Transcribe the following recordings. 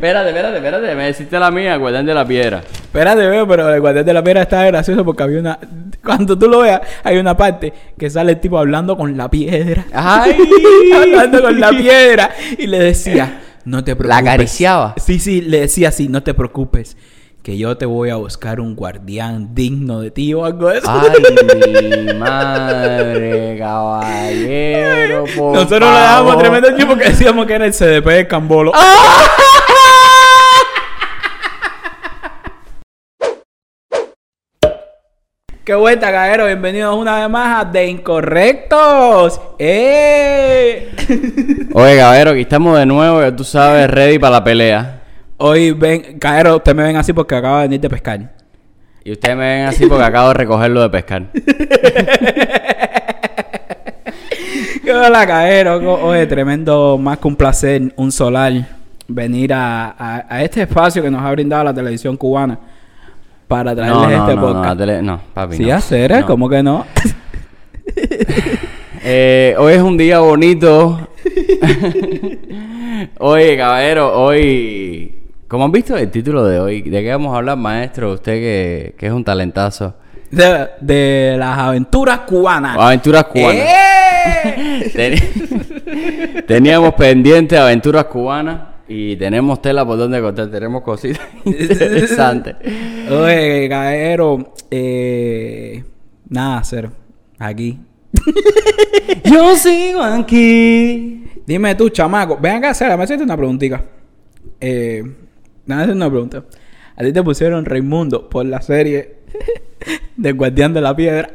Espérate, espérate, espérate. Me deciste la mía, guardián de la piedra. Espérate, veo, pero el guardián de la piedra está gracioso porque había una. Cuando tú lo veas, hay una parte que sale el tipo hablando con la piedra. ¡Ay! hablando con la piedra. Y le decía, no te preocupes. La acariciaba. Sí, sí, le decía así, no te preocupes. Que yo te voy a buscar un guardián digno de ti o algo de eso. ¡Ay, madre, caballero! por Nosotros le dábamos favor. tremendo tiempo que decíamos que era el CDP de Cambolo. ¡Qué vuelta, caguero! Bienvenidos una vez más a De Incorrectos. ¡Eh! Oye, caballero, aquí estamos de nuevo, ya tú sabes, ready para la pelea. Hoy ven, caguero, ustedes me ven así porque acabo de venir de pescar. Y ustedes me ven así porque acabo de recogerlo de pescar. ¡Qué hola, caguero! Co- Oye, tremendo, más que un placer, un solar, venir a, a- a este espacio que nos ha brindado la televisión cubana para traerles No, no, este no, no, podcast. la tele- no, papi, Sí, no. hacer, ¿eh? No. ¿Cómo que no? Eh, hoy es un día bonito. Oye, caballero, hoy... ¿Cómo han visto el título de hoy? ¿De qué vamos a hablar, maestro? Usted que, que es un talentazo. De, de las aventuras cubanas. Aventuras cubanas. ¡Eh! Teni- Teníamos pendiente aventuras cubanas y tenemos tela por donde cortar. Tenemos cositas interesantes. Oye, caero, eh, nada, hacer aquí. Yo sigo aquí. Dime tú, chamaco, ven acá, Sara, me hacerte una preguntita. Eh, nada, hacer una pregunta. A ti te pusieron Raimundo por la serie del Guardián de la Piedra.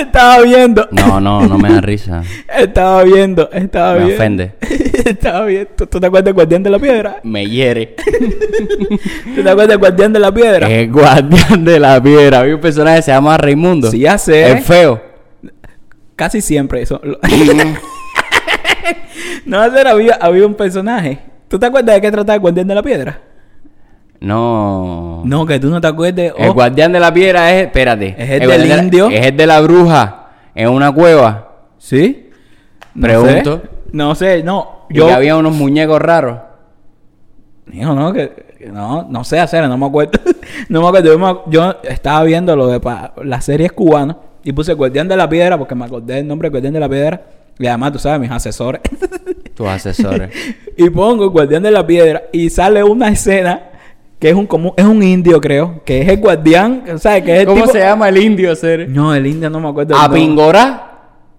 Estaba viendo. No, no, no me da risa. Estaba viendo, estaba Me viendo. ofende. estaba viendo. ¿Tú, tú te acuerdas del Guardián de la Piedra? Me hiere. ¿Tú te acuerdas del Guardián de la Piedra? El guardián de la piedra. Había un personaje que se llama Raimundo. Sí, ya sé. Es feo. Casi siempre eso. no, hacer había, había un personaje. ¿Tú te acuerdas de qué trataba el Guardián de la Piedra? No. No, que tú no te acuerdes. El Oh, guardián de la piedra es, espérate. Es el del de la- indio. es el de la bruja en una cueva. ¿Sí? No Pregunto. sé. No sé, no. Y Yo. que había unos muñecos raros. Hijo, no, que, no, no sé hacer, no me acuerdo. no me acuerdo. Yo, me- yo estaba viendo lo de pa- las series cubanas y puse Guardián de la Piedra porque me acordé del nombre Guardián de la Piedra. Y además, tú sabes, mis asesores. Tus asesores. y pongo Guardián de la Piedra y sale una escena que es un común, es un indio, creo, que es el guardián, ¿sabes? Que es el ¿Cómo tipo- se llama el indio, ser? No, el indio no me acuerdo. nombre. Apingorá.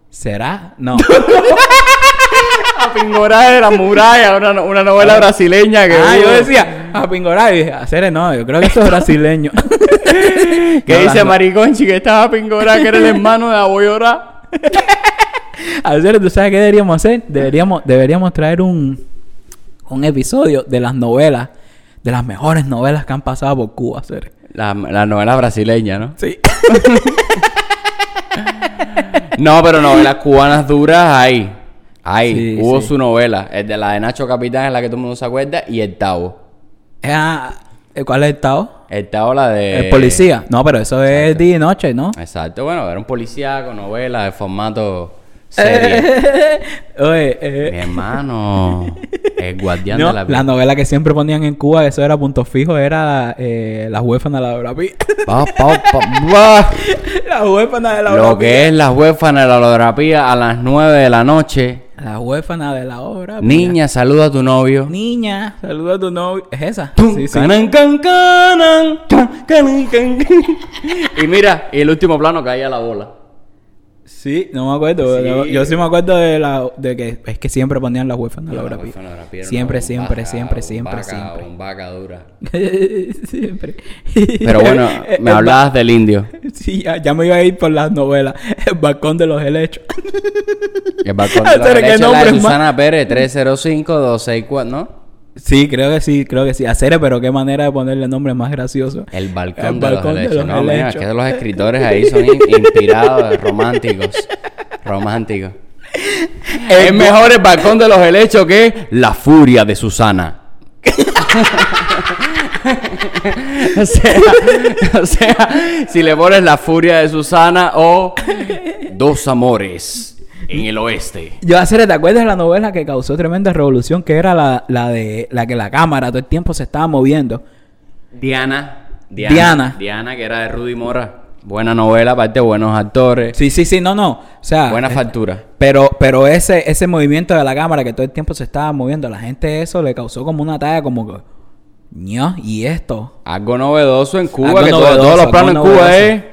¿Será? No. Apingorá de la muralla, una, no- una novela brasileña que ah, yo decía, Apingorá, y dije, hacer no, yo creo que eso es brasileño. Que No, dice las- Mariconchi que estaba Apingorá, que era el hermano de Aboyorá. Hacer, ¿tú sabes qué deberíamos hacer? Deberíamos, deberíamos traer un, un episodio de las novelas, de las mejores novelas que han pasado por Cuba, hacer. La, la novela brasileña, ¿no? Sí. No, pero novelas cubanas duras hay. Hay. Sí, Hubo sí. su novela. El de la de Nacho Capitán, es la que todo el mundo se acuerda. Y el Tavo. Ah, ¿Cuál es el Tao? El Tavo, la de. el policía. No, pero eso es día y noche, ¿no? Exacto. Bueno, era un policía con novela de formato serie. Oye, Mi eh, hermano. El guardián no, de la la novela que siempre ponían en Cuba, eso era punto fijo, era eh, La huérfana de la pa. la huérfana de la Lo Dorapía. que es la huérfana de la holografía a las 9 de la noche. La huérfana de la obra. Niña, saluda a tu novio. Niña, saluda a tu novio. ¿Es esa? Sí, sí. canan, can, canan, can, canan, can. Y mira, y el último plano caía la bola. Sí, no me acuerdo. Sí. Yo, yo sí me acuerdo de la de que es que siempre ponían la huérfana de la piedra, Siempre, siempre, siempre, siempre, bombaca, siempre. bombaca dura. siempre. Pero bueno, me ba- hablabas del indio. Sí, ya, ya me iba a ir por las novelas. El balcón de los helechos. El balcón de qué derecha, la de Susana Pérez, 305-264, ¿no? Sí, creo que sí, creo que sí. Hacer, pero qué manera de ponerle nombre más gracioso. El balcón, El de, balcón de los helechos. los No, mira, que los escritores ahí son in- inspirados, románticos. Románticos. Es mejor el balcón de los helechos que la furia de Susana. o, sea, o sea, si le pones la furia de Susana o dos amores. En el oeste. Yo hacer, ¿te acuerdas de la novela que causó tremenda revolución? Que era la, la de la que la cámara todo el tiempo se estaba moviendo. Diana. Diana. Diana, que era de Rudy Mora. Buena novela, aparte buenos actores. Sí, sí, sí, no, no. O sea, Buena eh, factura. Pero, pero ese, ese movimiento de la cámara que todo el tiempo se estaba moviendo, a la gente eso le causó como una talla como que, ¿y esto? Algo novedoso en Cuba, Algo que todo- novedoso, todos los planos en Cuba novedoso. es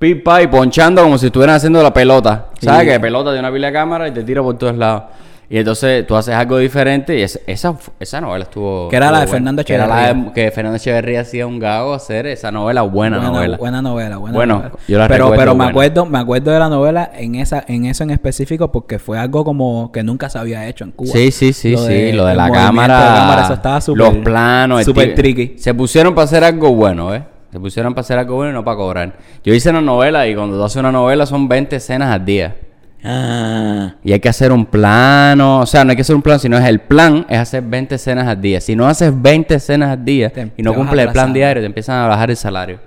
pipa y ponchando como si estuvieran haciendo la pelota. Sí. ¿Sabes? Que pelota de una pila de cámara y te tira por todos lados. Y entonces tú haces algo diferente y es- esa, esa novela estuvo... Que era la de buena. Fernando Que era la de- Echeverría. que Fernando Echeverría hacía un gago hacer esa novela, buena, novela. Buena novela, buena Bueno, novela. yo la pero, pero me buena. acuerdo, me acuerdo de la novela en esa, en eso en específico porque fue algo como que nunca se había hecho en Cuba. Sí, sí, sí, Lo sí. de- lo de la cámara, de cámara, eso estaba súper- los planos, súper tricky. Se pusieron para hacer algo bueno, ¿eh? Se pusieron para hacer algo bueno y no para cobrar. Yo hice una novela y cuando tú haces una novela son 20 escenas al día. Ah. Y hay que hacer un plano, o sea, no hay que hacer un plano, sino es el plan, es hacer 20 escenas al día. Si no haces 20 escenas al día Te- y no te cumples el plan diario, te empiezan a bajar el salario.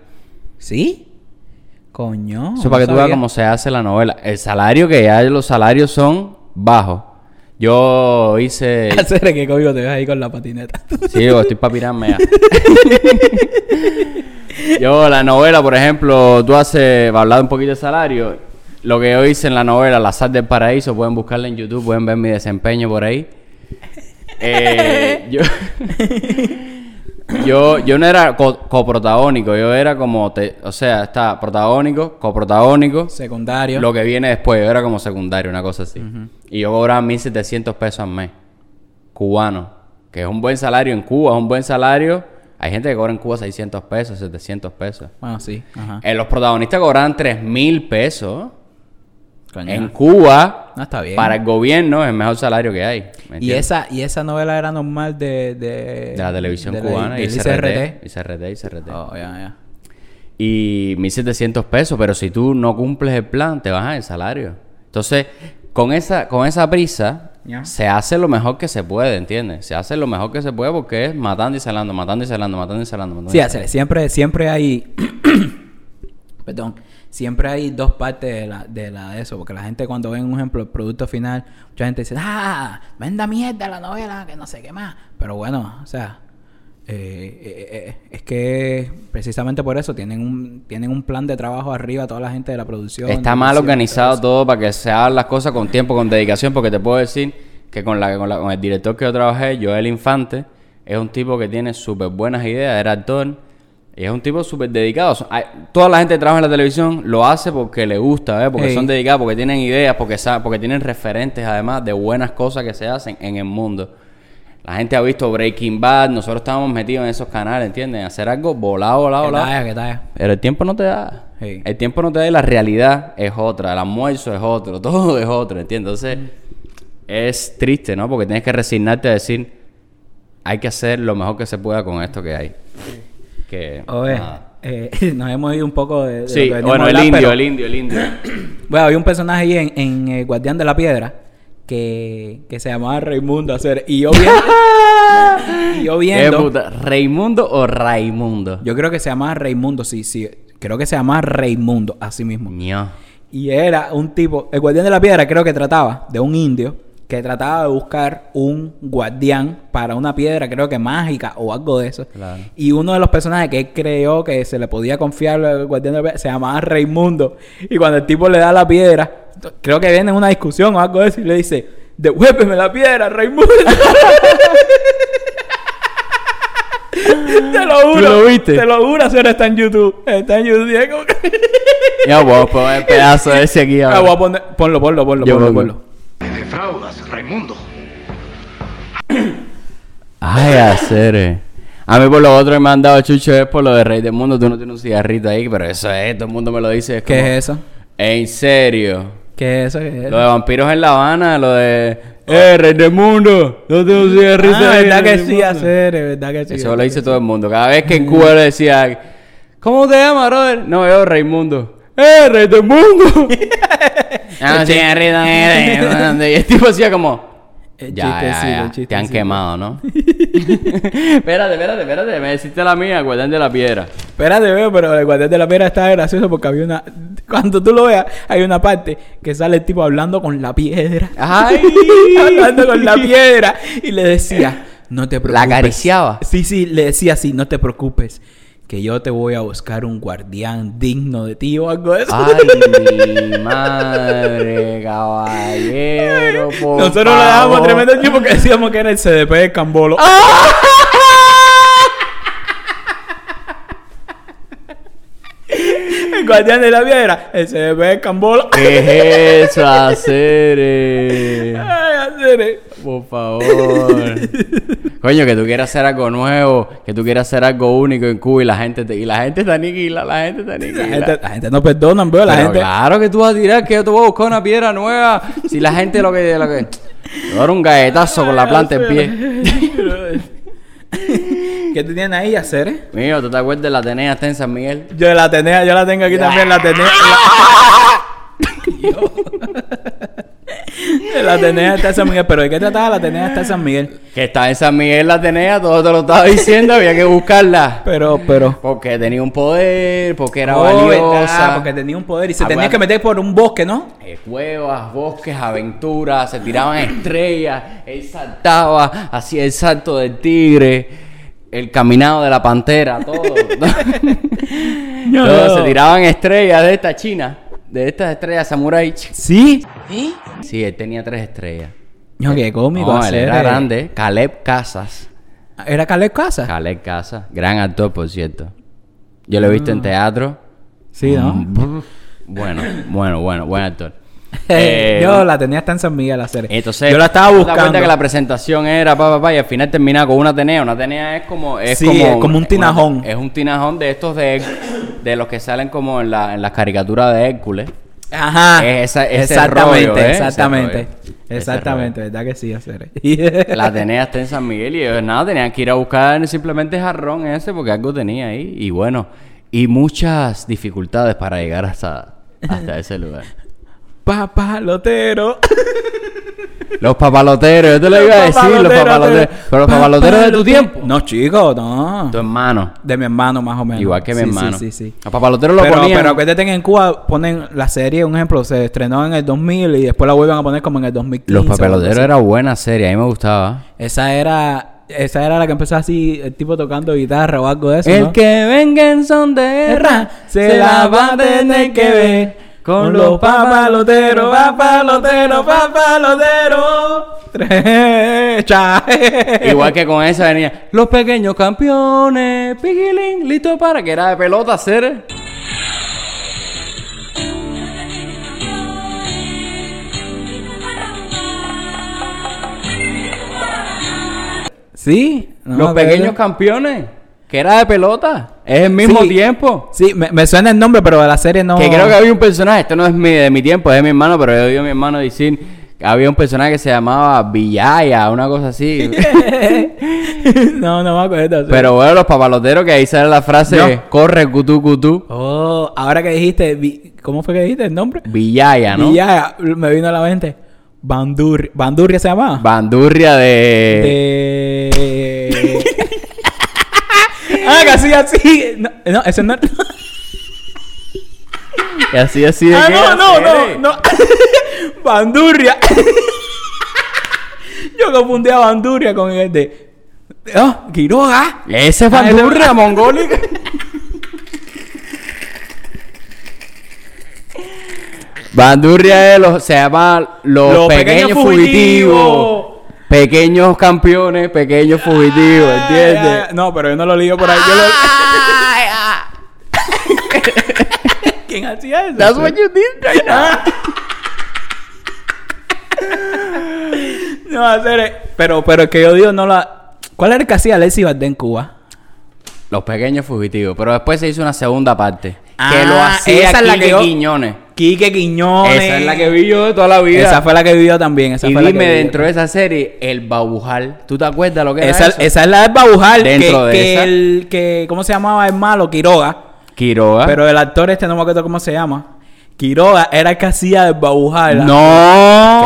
¿Sí? Coño. Eso para que tú veas cómo se hace la novela. El salario, que ya los salarios son bajos. Yo hice... Hacer que código te ves ahí con la patineta. Sí, yo estoy para pirarme ya. yo, la novela, por ejemplo, tú haces, para hablar un poquito de salario, lo que yo hice en la novela, La Sal del Paraíso, pueden buscarla en YouTube, pueden ver mi desempeño por ahí. Eh, yo, yo, yo no era co- coprotagónico, yo era como, te- o sea, está protagónico, coprotagónico, Secundario. lo que viene después, yo era como secundario, una cosa así. Y yo cobraba 1.700 pesos al mes, cubano, que es un buen salario en Cuba, es un buen salario. Hay gente que cobra en Cuba 600 pesos, 700 pesos. Bueno, sí. Ajá. Eh, los protagonistas cobraban 3.000 pesos. Coño. En Cuba, No, está bien. para el gobierno, es el mejor salario que hay. ¿me Y esa, y esa novela era normal de... De, De la televisión de la- cubana y CRT. Y CRT, y CRT. Oh, ya, ya. y 1700 pesos, pero si tú no cumples el plan, te bajan el salario. Entonces, con esa, con esa prisa, Se hace lo mejor que se puede, ¿entiendes? Se hace lo mejor que se puede porque es matando y salando, matando y salando, matando y salando. matando y Sí, hacer, siempre, siempre hay... Perdón. Siempre hay dos partes de la, de la de eso, porque la gente cuando ven un ejemplo el producto final, mucha gente dice, ah, venda mierda la novela, que no sé qué más. Pero bueno, o sea, eh, eh, eh, es que precisamente por eso tienen un, tienen un plan de trabajo arriba toda la gente de la producción. Está mal organizado todo para que se hagan las cosas con tiempo, con dedicación, porque te puedo decir que con, la, con, la- con el director que yo trabajé, Joel Infante, es un tipo que tiene súper buenas ideas, era actor, y es un tipo súper dedicado. Toda la gente que trabaja en la televisión lo hace porque le gusta, ¿eh? porque Ey. son dedicados, porque tienen ideas, porque, porque tienen referentes además de buenas cosas que se hacen en el mundo. La gente ha visto Breaking Bad, nosotros estábamos metidos en esos canales, ¿entiendes? Hacer algo volado, volado, ¿Qué volado. talla, qué talla? Pero el tiempo no te da. Sí. El tiempo no te da y la realidad es otra. El almuerzo es otro. Todo es otro, ¿entiendes? Entonces, es triste, ¿no? Porque tienes que resignarte a decir, hay que hacer lo mejor que se pueda con esto que hay. Que, Oye, eh, nos hemos ido un poco de... de Sí, que bueno, el hablar, indio, pero- el indio, el indio. Bueno, había un personaje ahí en, en eh, Guardián de la Piedra que, que se llamaba Raimundo hacer y yo viendo, y yo ¿Qué viendo o Raimundo? yo creo que se llamaba Raimundo, sí, sí, creo que se llamaba Raimundo, así mismo. Ño. Y era un tipo, el Guardián de la Piedra creo que trataba de un indio que trataba de buscar un guardián para una piedra, creo que mágica o algo de eso. Claro. Y uno de los personajes que él creyó que se le podía confiar al guardián de la piedra se llamaba Raimundo. Y cuando el tipo le da la piedra, creo que viene en una discusión o algo de eso y le dice, devuélveme la piedra, Raimundo. te lo juro. lo viste? Te lo juro, señor, está en YouTube. Está en YouTube. que- Ya, poner el pedazo de ese aquí Ah, ahora. voy a poner- ponlo, ponlo, ponlo, Yo ponlo, pongo. ponlo. Me defraudas, Raimundo. Ay, hacer. eh. A mí por lo otro que me han dado chucho es por lo de Rey del Mundo. Tú no tienes un cigarrito ahí, pero eso es, todo el mundo me lo dice. Es ¿Qué como, es eso? En serio. ¿Qué es eso? ¿Qué es Lo de vampiros en La Habana, lo de... ¡Eh, Rey del Mundo! No tengo un cigarrito Ah, verdad que sí, Mundo". hacer, verdad que sí. Eso lo dice todo el mundo. Cada vez que en Cuba le decía... ¿Cómo te llamas, brother? No, yo Raimundo. ¡Eh, Rey del Mundo! ah, un cigarrito ahí, Rey del Mundo. Y el tipo hacía como... El Ya, ya, chistecito, ya. el Te han quemado, ¿no? espérate, espérate, espérate. Me deciste la mía, Guardián de la Piedra. Espérate, veo, pero el guardián de la piedra está gracioso porque había una. Cuando tú lo veas, hay una parte que sale el tipo hablando con la piedra. ¡Ay! hablando con la piedra. Y le decía, no te preocupes. La acariciaba. Sí, sí, le decía así, no te preocupes. Que yo te voy a buscar un guardián digno de ti o algo de eso. ¡Ay, madre, caballero! por Nosotros lo dábamos favor. tremendo tiempo porque decíamos que era el CDP de Cambolo. el guardián de la piedra, el CDP de Cambolo. ¿Qué es eso, hacer? Ay, hacer. Por favor. Coño, que tú quieras hacer algo nuevo, que tú quieras hacer algo único en Cuba y la gente te, y la gente te aniquila, la gente te La aniquila. gente, la gente no perdona, veo. La Pero gente. claro que tú vas a tirar, que yo te voy a buscar una piedra nueva. Si la gente lo que... Lo que... Te a dar un galletazo con la planta en pie. ¿Qué te tienen ahí, hacer? eh? Mío, ¿tú te acuerdas de la Atenea está en San Miguel? Yo la tenía, yo la tengo aquí también, la tenía. La, la tenía hasta San Miguel, pero ¿de qué trataba la tenía hasta San Miguel? Que está en San Miguel la Atenea, todo te lo estaba diciendo, había que buscarla. Pero, pero. Porque tenía un poder, porque era Oh, valiosa. verdad, porque tenía un poder y se tenía que meter por un bosque, ¿no? Eh, cuevas, bosques, aventuras, se tiraban estrellas, él saltaba, hacía el salto del tigre, el caminado de la pantera, todo. No, Todo, no. Se tiraban estrellas de esta china, de estas estrellas samurai. Sí. Sí, él tenía tres estrellas. No, qué cómico. No, él era eh. grande. Caleb Casas. ¿Era Caleb Casa? Caleb Casas, gran actor, por cierto. Yo lo he visto en teatro. Sí, ¿no? Mm, Bueno, bueno, bueno, buen actor. Eh, Eh, yo la tenía hasta en San Miguel hacer. Entonces, yo la estaba ¿tú te buscando. acuerdas que la presentación era pa, pa, pa, y al final terminaba con una Atenea? Una Atenea es como. Es Sí, como, es como un tinajón. una- es un tinajón de estos de, de los que salen como en, la, en las caricaturas de Hércules. Ajá. Es esa- ese exactamente, rollo, ¿eh? Ese exactamente. rollo. Exactamente, ¿verdad que sí, hacer? La Atenea está en San Miguel y ellos nada, tenían que ir a buscar simplemente jarrón ese porque algo tenía ahí. Y bueno, y muchas dificultades para llegar hasta, hasta ese lugar. Papalotero. Los papaloteros, yo te lo iba a decir, los papaloteros. Pero los papaloteros de tu tiempo. No, chico, no. Tu hermano. De mi hermano, más o menos. Igual que mi Sí, hermano. Sí, sí, sí. Los papaloteros lo ponían. pero acuérdate que en Cuba ponen la serie, un ejemplo, se estrenó en el 2000 y después la vuelven a poner como en el 2015. Los papaloteros era buena serie, a mí me gustaba. Esa era... Esa era la que empezó así, el tipo tocando guitarra o algo de eso, El ¿no? que venga en son de guerra se la va a tener que ver con los papaloteros, papaloteros, papaloteros. Igual que con esa venía los pequeños campeones, piquilín, listo para que era de pelota hacer. Sí. no los pequeños campeones, que era de pelota, es el mismo Sí. tiempo. Sí, me, me suena el nombre, pero de la serie no. Que creo que había un personaje, esto no es mi, de mi tiempo, es de mi hermano, pero he oído a mi hermano decir que había un personaje que se llamaba Villaya, una cosa así. no, no me acuerdo. sí. pero bueno, los papaloteros, que ahí sale la frase, No. corre cutú cutú, Oh, ahora que dijiste, vi- ¿cómo fue que dijiste el nombre? Villaya, ¿no? Y ya me vino a la mente. Bandurria. ¿Bandurria se llamaba? Bandurria de... De... ah, que así, así. No, no ese no. Y así, así de ah, no, no, no, no. Bandurria. Yo confundí a Bandurria con el de. Oh, Quiroga. Ese es Ah, Bandurria, mongólica. Bandurria es los, se llama los, Los pequeños, pequeños fugitivos. fugitivos. Pequeños campeones, pequeños fugitivos, Ah, ¿entiendes? No, pero yo no lo lío por ahí. Yo lo... ¿Quién hacía eso? That's what you did right now. No, hacer pero, pero es que yo digo, no la. ¿Cuál era el que hacía Alexis Valdés en Cuba? Los pequeños fugitivos. Pero después se hizo una segunda parte. Que Ah, lo hacía esa es la que yo- Quiñones. Quique Quiñones. Esa es la que vi yo de toda la vida. Esa fue la que vivió también. Esa y fue la dime vi. dentro de esa serie, el Babujal. ¿Tú te acuerdas lo que era Esa, eso? esa es la del Babujal. Dentro que, de que esa. el que ¿Cómo se llamaba el malo? Quiroga. Quiroga. Pero el actor este no me acuerdo cómo se llama. Quiroga era el que hacía del Babujal. No.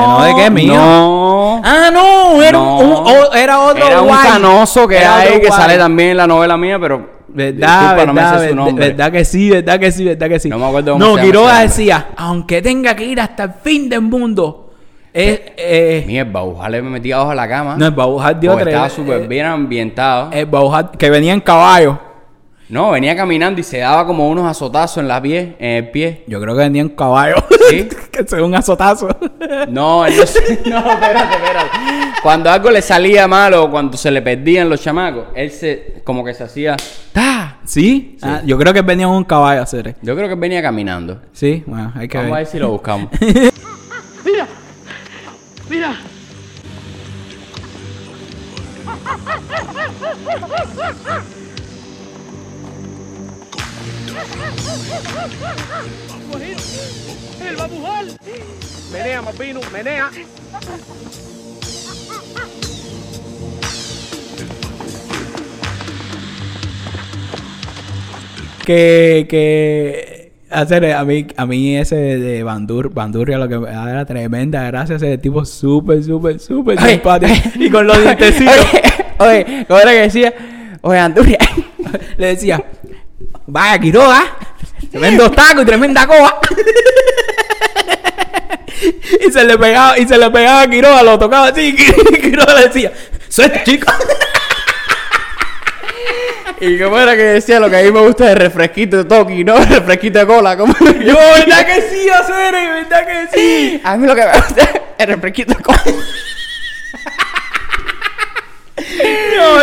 No, ¿de qué, mío? No. Ah, no. era No. un, o- era otro Era un guay. canoso que Era hay que guay. sale también en la novela mía, pero. Verdad, disculpa, no me verdad, su verdad, nombre. verdad que sí, verdad que sí, verdad que sí. No me acuerdo cómo No, se Quiroga decía, aunque tenga que ir hasta el fin del mundo, es, eh, Mierda, Bujale me metía abajo de la cama. no, el Babujar dio tres. estaba eh, súper bien ambientado. El Babujar que venía en caballo. No, venía caminando y se daba como unos azotazos en la pie, en el pie. Yo creo que venía en caballo. ¿Sí? que se un azotazo. No, él no, se- no, espérate, espérate. Cuando algo le salía mal o cuando se le perdían los chamacos, él se, como que se hacía, ¡ta! ¿Sí? Ah, yo creo que venía en un caballo a hacer. Yo creo que venía caminando. Sí, bueno, hay que Vamos a ver si lo buscamos. El babujal. Menea, Mapino, menea. Que, que hacer a mí, a mí ese de Bandur, Bandurria lo que me da era tremenda gracia, ese tipo súper, súper, súper simpático. y con los dientecitos. Oye, oye, ¿cómo era que decía? Oye, Anturia. Le decía, vaya Quiroga, tremendos tacos y tremenda coba. y se le pegaba, y se le pegaba a Quiroga, lo tocaba así, y Quiroga le decía, suelta chico. ¿Y cómo era que decía lo que a mí me gusta de refresquito de toki, no? Refresquito de cola. ¿cómo era que- Yo, ¿verdad que sí, hacer? ¿Verdad que sí? A mí lo que me gusta es el refresquito de cola.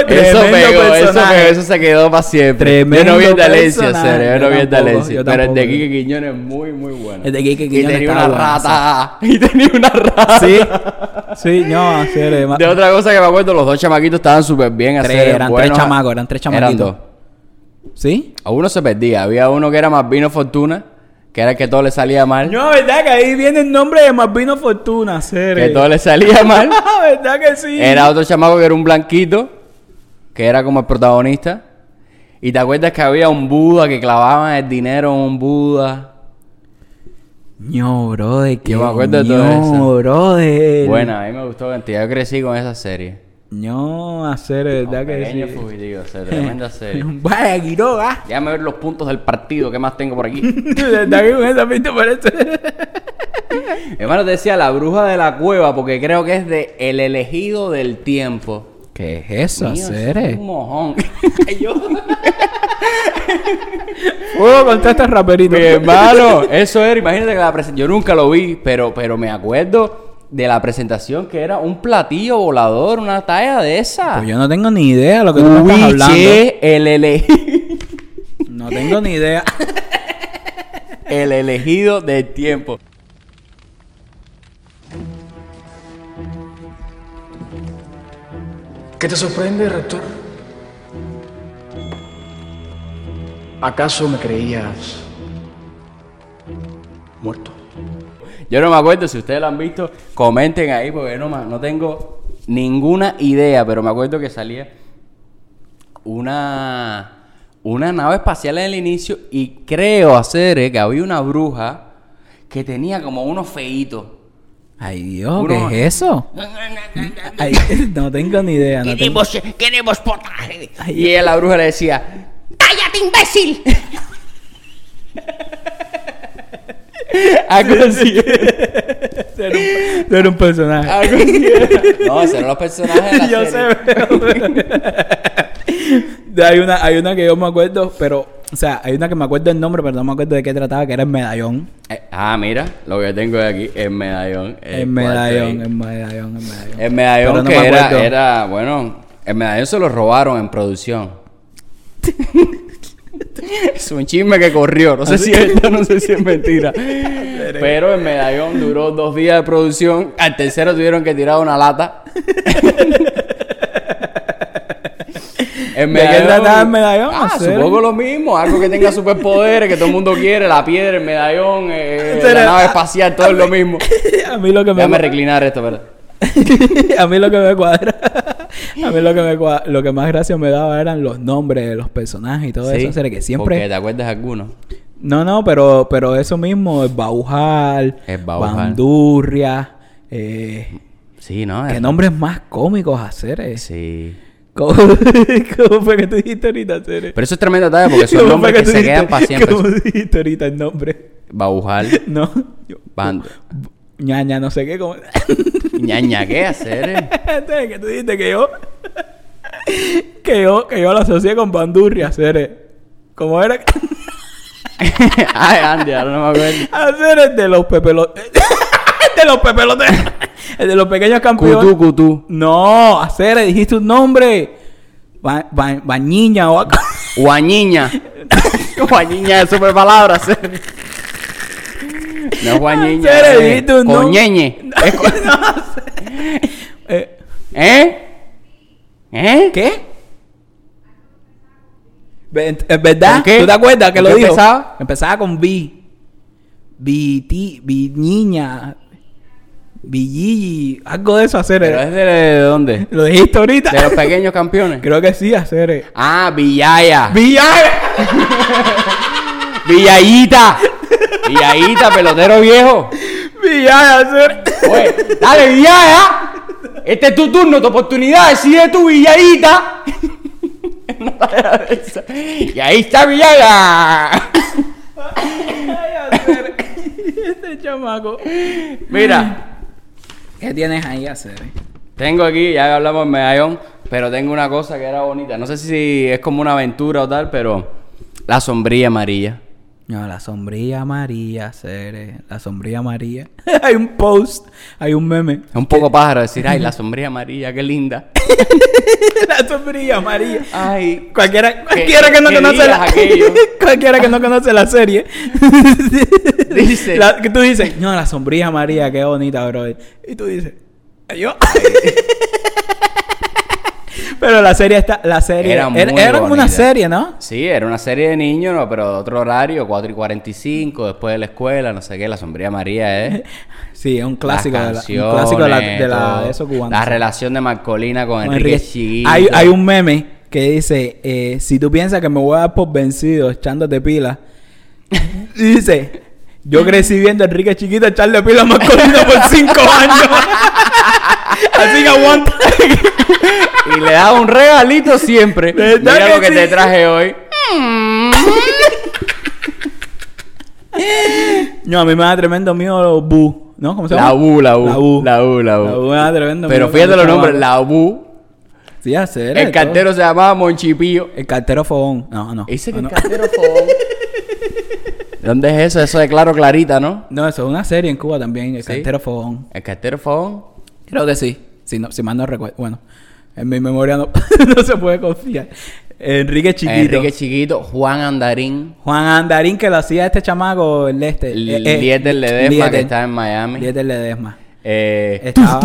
Eso pegó, eso personaje. pegó, eso se quedó para siempre. Tremendo yo no vi el de Alencia, serio, yo no vi el de Alencia. Pero el de. Quique Quiñones es muy, muy bueno. El de Quique Y Quiñones tenía estaba una rata. Y tenía una rata. Sí, sí, no, hacer. De otra cosa que me acuerdo, los dos chamaquitos estaban súper bien. Tres, hacer eran buenos- tres chamacos, eran tres Eran chamaquitos. dos. ¿Sí? A uno se perdía. Había uno que era más vino fortuna, que era que todo le salía mal. No, verdad que ahí viene el nombre de Malvino Fortuna, hacer. Que todo le salía mal. ¿Verdad que sí? Era otro chamaco que era un blanquito, que era como el protagonista. Y te acuerdas que había un Buda que clavaban el dinero en un Buda. No, brother, que Yo me acuerdo de todo eso. brother. Bueno, a mí me gustó cantidad. Yo crecí con esa serie. No, hacer, verdad que sí. fugitivo, o sea, tremenda serie. Vaya, Quiroga. Déjame ver los puntos del partido que más tengo por aquí. verdad que con esa pinta parece. Hermano, te decía la bruja de la cueva, porque creo que es de El elegido del tiempo. ¿Qué es eso, Mío, hacer? es un mojón. Yo- Fuego contra este raperito. Mi hermano, eso era, imagínate que la presentación, yo nunca lo vi, pero, pero me acuerdo de la presentación que era un platillo volador, una talla de esa. Pues yo no tengo ni idea de lo que tú me estás hablando. Uiche, el, elegido, No tengo ni idea. el elegido del tiempo. ¿Qué te sorprende, rector? ¿Acaso me creías muerto? Yo no me acuerdo, si ustedes lo han visto, comenten ahí, porque yo no, no tengo ninguna idea, pero me acuerdo que salía una, una nave espacial en el inicio y creo hacer eh, que había una bruja que tenía como unos feitos. Ay, Dios, ¿qué es eso? Ay, no tengo ni idea. No tengo... Queremos, queremos potaje. Y ella, la bruja le decía, ¡Cállate, imbécil! algo así. Ser un, ser un personaje. así era. No, eran los personajes de la yo serie. sé, pero- hay una, hay una que yo me acuerdo, pero, o sea, hay una que me acuerdo el nombre, pero no me acuerdo de qué trataba, que era el medallón. Eh, ah, mira, lo que tengo de aquí, el medallón. El medallón, el medallón, el medallón. El medallón Pero no que me era, acuerdo. era, bueno, el medallón se lo robaron en producción. es un chisme que corrió, no sé si es verdad, no sé si es mentira. Pero el medallón duró dos días de producción, al tercero tuvieron que tirar una lata. El ¿De qué trataba el medallón? Ah, supongo lo mismo, algo que tenga superpoderes, que todo el mundo quiere, la piedra, el medallón, eh, la nave espacial, todo es lo mismo. a mí lo que me Déjame reclinar esto, ¿verdad? a mí lo que me cuadra a mí lo que me cua- lo que más gracia me daba eran los nombres de los personajes y todo Sí, eso o sea, que porque siempre te acuerdas alguno. no no pero pero eso mismo el Baujal El Baujal. Bandurria eh, Sí, ¿no? ¿Qué Es- nombres más cómicos hacer? eh? Sí. ¿Cómo, cómo fue que tú dijiste ahorita hacer? Pero eso es tremendo detalle porque son ¿Cómo nombres que tú se dijiste- quedan para siempre. ¿Cómo dijiste ahorita el nombre? Bajujal, No. Yo- bando. ñaña, no sé qué. Ñaña, ¿qué hacer? eh? Que tú dijiste que yo. que yo, que yo lo asocié con Bandurria, hacer. ¿Cómo era? Ay, Andy, ahora no me acuerdo. hacer el de los pepelotes. de los pepelotes. el de los pequeños campeones. Cutú, cutú. No, hacer, dijiste un nombre. Ba- ba- Bañiña o. Guañiña. Guañiña es super palabra, hacer. No es guañiña. Hacer, eh, nombre. Coñeñe. Es co- Eh, ¿Eh? ¿Eh? ¿Qué? ¿Es verdad? ¿Tú te acuerdas que ¿Con lo dijo? empezaba? Empezaba con Vi. Viti, Viñiña. Villigi. Algo de eso hacer. ¿Pero es de, de dónde? Lo dijiste ahorita. ¿De los pequeños campeones? Creo que sí, hacer. Ah, Villaya. ¡Villaya! Villayita. Villayita, pelotero viejo. ¡Villaya! Oye, dale, Villaya. Este es tu turno, tu oportunidad. Decide tu risa. y ahí está Villaya. este chamaco. Mira, ¿Qué tienes ahí, hacer? tengo aquí, ya hablamos del medallón, pero tengo una cosa que era bonita. No sé si es como una aventura o tal, pero la sombrilla amarilla. No, la sombrilla amarilla, hacer. La sombrilla amarilla. hay un post, hay un meme. Es un poco pájaro decir, ay, la sombrilla amarilla, qué linda. la sombrilla amarilla. Ay, Cualquiera, cualquiera que no conoce la, cualquiera que no conoce la serie Dice. La- que tú dices no la sombrilla María qué bonita bro y tú dices yo pero la serie está la serie Era era, muy era como una serie ¿no? Sí, era una serie de niños, no, pero de otro horario, 4 y 45, después de la escuela, no sé qué, la sombrilla María es. sí es un clásico de la, un clásico de la, de la de esos cubanos La relación de Marcolina con, Con Enrique, Enrique- hay, hay un meme que dice eh, si tú piensas que me voy a dar por vencido echándote pila dice yo crecí viendo a Enrique Chiquito echarle pila a Mascolino por cinco años así que aguanta Y le da un regalito siempre. ¿Verdad Mira lo que te traje hoy. No, a mí me da tremendo miedo Bu, ¿no? ¿Cómo se llama? La U, la U. La U. La U, la U. La U me da tremendo Pero miedo fíjate los nombres. La U. Sí, hacer. El cartero se llamaba Monchipío. El cartero fogón. No, no. Dice que no, el no. cartero fue... ¿Dónde es eso? Eso de Claro Clarita, ¿no? No, eso es una serie en Cuba también, el ¿Sí? cartero fogón. El cartero fue... Creo que sí. Si, no, si mal no recuerdo. Bueno, en mi memoria no, no se puede confiar. Enrique Chiquito. Enrique Chiquito, Juan Andarín, Juan Andarín, que lo hacía este chamaco, el este. el eh, eh, líder Ledesma que Lieter. está en Miami. Lieter Ledesma. Eh, Estaba.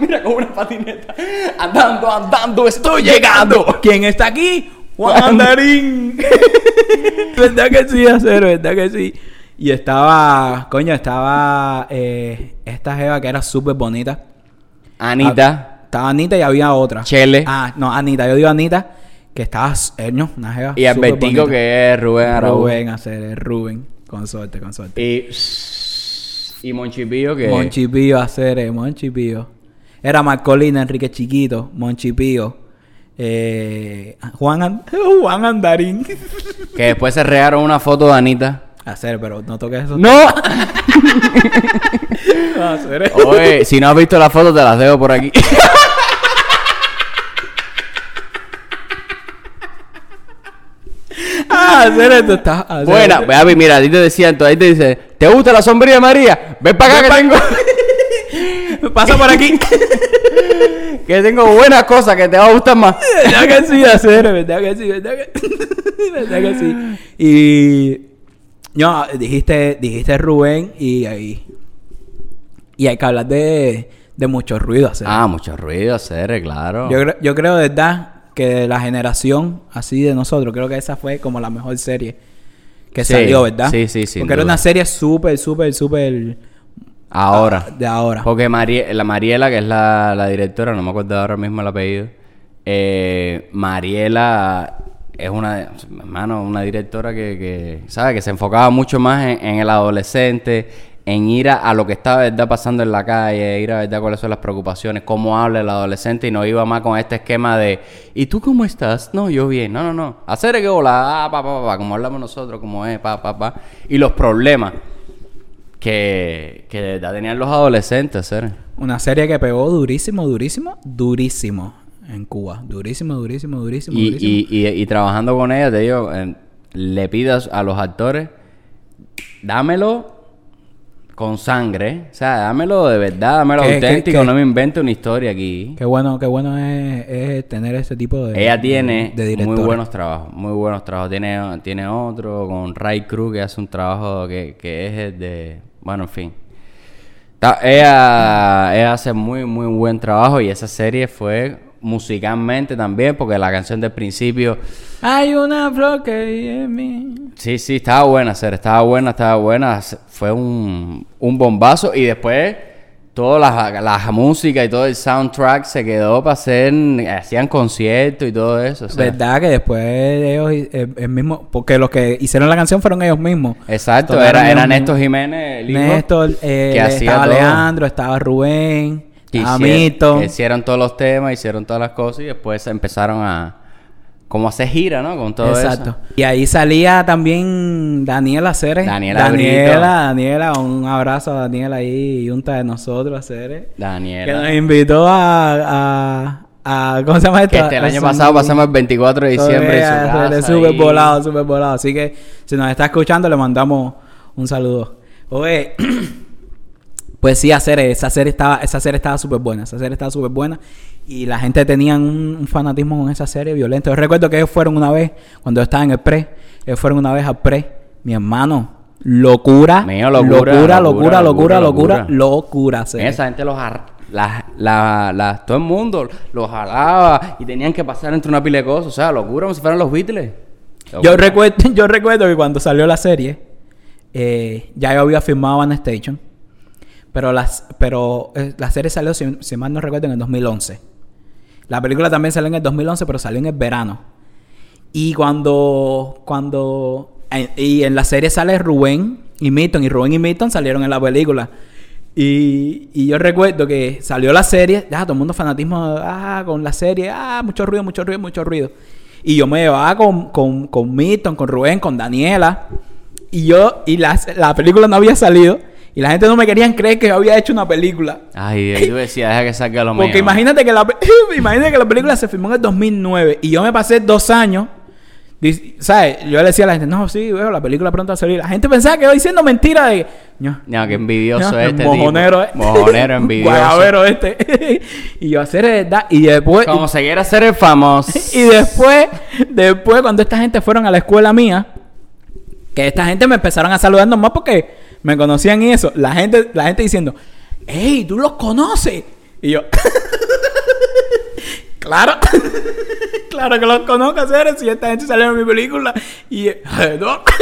Mira con una patineta. Andando, andando, estoy llegando. ¿Quién está aquí? Juan Andarín. ¿Verdad que sí, hacer? ¿Verdad que sí? Y estaba, coño, estaba eh, esta jeva que era súper bonita. Anita, Ah, Estaba Anita y había otra. Chele Ah, no, Anita. Yo digo Anita, que estaba, eh, no, una jeva y Albertico que es Rubén Araújo. Rubén, hacer, Rubén. Con suerte, con suerte. Y, y Monchipío que... Monchipío, hacer, eh, Monchipío. Era Marcolina, Enrique Chiquito, Monchipío. Eh, Juan, An- Juan Andarín. Que después se regaron una foto de Anita. Hacer, pero no toques eso. ¡No! Oye, si no has visto la foto, te las dejo por aquí. Ah, hacer esto está. hacer- Buena, mira, a ti te decía entonces, ahí te dice, ¿te gusta la sombrilla María? Ven para acá que tengo, Pasa por aquí. que tengo buenas cosas que te va a gustar más. ¿Verdad que sí, hacer? ¿Verdad que sí? ¿Verdad que, ¿verdad que sí? Y. No, dijiste, dijiste Rubén y ahí. Y hay que hablar de, de mucho ruido, hacer. Ah, mucho ruido, hacer, claro. Yo, yo creo, de verdad, que de la generación así de nosotros, creo que esa fue como la mejor serie que Sí, salió, ¿verdad? sí, sí, sin Porque era una serie súper, súper, súper. Ahora. de ahora. Porque Marie- la Mariela, que es la, la directora, no me acuerdo ahora mismo el apellido. eh, Mariela es una, hermano, una directora que, que, ¿sabe? Que se enfocaba mucho más en, el adolescente, en ir a, a lo que está pasando en la calle, ir a verdad cuáles son las preocupaciones, cómo habla el adolescente y no iba más con este esquema de ¿y tú cómo estás? No, yo bien, no, no, no. Hacer que hola, ah, pa, pa, pa, como hablamos nosotros, como es, pa, pa, pa. Y los problemas que, que tenían los adolescentes, hacer. Una serie que pegó durísimo, durísimo, durísimo en Cuba. Durísimo, durísimo, durísimo, Y, durísimo. y, y, y trabajando con ella, te digo, eh, le pidas a los actores, dámelo con sangre, o sea, dámelo de verdad, dámelo ¿Qué- qué- auténtico, qué? no me invente una historia aquí. Qué bueno, qué bueno es, es tener ese tipo de Ella tiene de muy buenos trabajos, muy buenos trabajos. Tiene, tiene otro con Ray Cruz que hace un trabajo que, que es el de... Bueno, en fin. Ella, ella hace muy, muy buen trabajo y esa serie fue musicalmente también, porque la canción del principio... Hay una flor que en mí. Sí, sí, estaba buena, hacer, estaba buena, estaba buena. Fue un, un bombazo y después toda la, la música y todo el soundtrack se quedó para hacer, hacían conciertos y todo eso. o sea. Verdad que después ellos el mismo, porque los que hicieron la canción fueron ellos mismos. Exacto, Tocaron era, era Néstor. Jiménez, el hijo, Néstor, eh, que estaba todo. Leandro, estaba Rubén, hicieron- hicieron todos los temas, hicieron todas las cosas y después empezaron a como hacer gira, ¿no? Con todo Exacto. eso. Y ahí salía también Daniela Ceres. Daniela Daniela, Brito. Daniela, un abrazo a Daniela ahí, junta de nosotros, Ceres. Que nos Daniela. invitó a, a, a- ¿cómo se llama esto? Que este, el A año pasado pasamos el 24 de diciembre en su. Súper volado, súper volado. Así que si nos está escuchando, le mandamos un saludo. Oye, Pues sí, hacer esa serie estaba, esa serie estaba súper buena, esa serie estaba súper buena y la gente tenía un, fanatismo con esa serie violento. Yo recuerdo que ellos fueron una vez, cuando yo estaba en el pre, ellos fueron una vez al pre, mi hermano, locura, Mío, locura, locura, locura, locura, locura, Esa gente los la, la, la, todo el mundo los jalaba y tenían que pasar entre una pila de cosas, o sea, locura como si fueran los Beatles. Yo recuerdo, yo recuerdo que cuando salió la serie, eh, ya yo había firmado Station pero, las, pero eh, la serie salió, si, si mal no recuerdo, en el 2011. La película también salió en el 2011, pero salió en el verano. Y cuando. cuando y en la serie sale Rubén y Milton. Y Rubén y Milton salieron en la película. Y, y yo recuerdo que salió la serie. Ya, todo el mundo fanatismo. Ah, con la serie. Ah, mucho ruido, mucho ruido, mucho ruido. Y yo me llevaba con, con, con Milton, con Rubén, con Daniela. Y yo. Y la película no había salido. Y la gente no me querían creer que yo había hecho una película. Ay, y tú decías, deja que salga lo mío. Porque imagínate que, la, imagínate que la película se filmó en el 2009 y yo me pasé dos años. ¿Sabes? Yo le decía a la gente, no, sí, veo, la película pronto va a salir. La gente pensaba que yo diciendo mentira de. No, No, qué envidioso no, este mojonero, tipo. eh. Mojonero, envidioso. Guayabero este. y yo hacer verdad. Y después. Como se quiere hacer el famoso. Y después, después, cuando esta gente fueron a la escuela mía, que esta gente me empezaron a saludar nomás porque me conocían y eso. La gente, la gente diciendo, ¡Ey, tú los conoces! Y yo, claro, claro que los conozco, hacer si esta gente salió en mi película. Y, "Eh, no.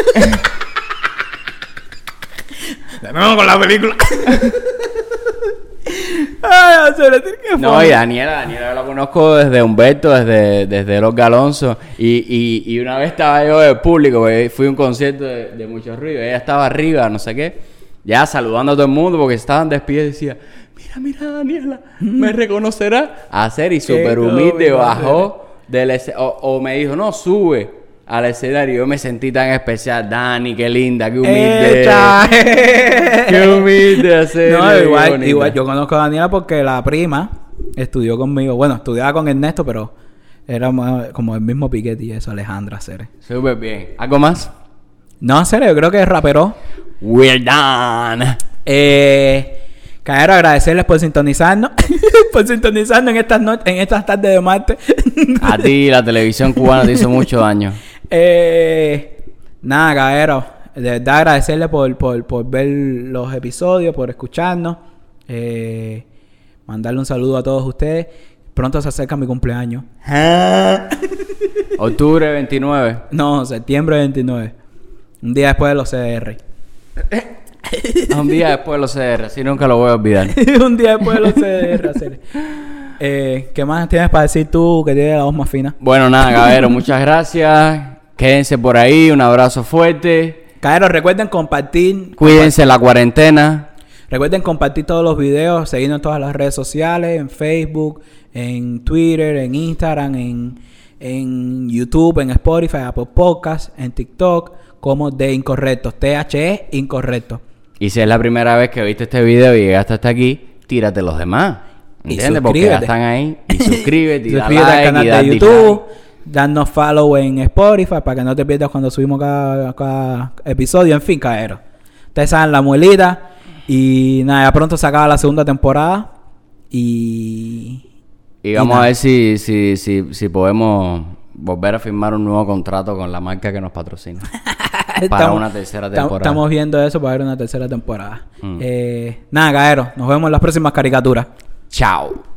De con la película. Ay, Aceres, qué No, y Daniela, Daniela lo conozco desde Humberto, desde, desde Los Galonzos. Y, y, y una vez estaba yo en el público, porque fui a un concierto de, de mucho ruido. Ella estaba arriba, no sé qué, ya saludando a todo el mundo porque estaban despidiendo y decía: Mira, mira, Daniela, me reconocerá. Hacer y súper humilde bajó del o, o me dijo: No, sube al escenario. Yo me sentí tan especial. Dani, qué linda, qué humilde. Echa. Qué humilde hacer. No, igual, igual, yo conozco a Daniela porque la prima estudió conmigo. Bueno, estudiaba con Ernesto, pero era como el mismo piquete y eso, Alejandra Ceres. Súper bien. ¿Algo más? No, serio, yo creo que es rapero. We're done. Eh, Quiero agradecerles por sintonizarnos, por sintonizarnos en estas noches, en estas tardes de martes. A ti la televisión cubana te hizo mucho daño. Eh, nada, caballero. De verdad agradecerle por, por, por ver los episodios, por escucharnos. Eh, mandarle un saludo a todos ustedes. Pronto se acerca mi cumpleaños. Octubre 29. No, septiembre 29. Un día después de los CR. Un día después de los CR, así nunca lo voy a olvidar. Un día después de los hacer. Eh, ¿Qué más tienes para decir tú que tienes la voz más fina? Bueno, nada, caballero, muchas gracias. Quédense por ahí, un abrazo fuerte. Caeros, recuerden compartir. Cuídense la cuarentena. Recuerden compartir todos los videos, seguirnos en todas las redes sociales, en Facebook, en Twitter, en Instagram, en, en YouTube, en Spotify, Apple Podcasts, en TikTok, como de Incorrectos. THE Incorrecto. Y si es la primera vez que viste este video y llegaste hasta aquí, tírate los demás. Y ¿Entiendes? Porque ya están ahí. Y suscríbete, y da Suscríbete al like, canal y da de YouTube. Danos follow en Spotify para que no te pierdas cuando subimos cada, cada episodio. En fin, caeros. Ustedes saben la muelita. Y nada, ya pronto se acaba la segunda temporada. Y. Y vamos a ver si, si, si, si podemos volver a firmar un nuevo contrato con la marca que nos patrocina. Para una tercera temporada. Estamos viendo eso para ver una tercera temporada. Mm. Eh, nada, caeros. Nos vemos en las próximas caricaturas. Chao.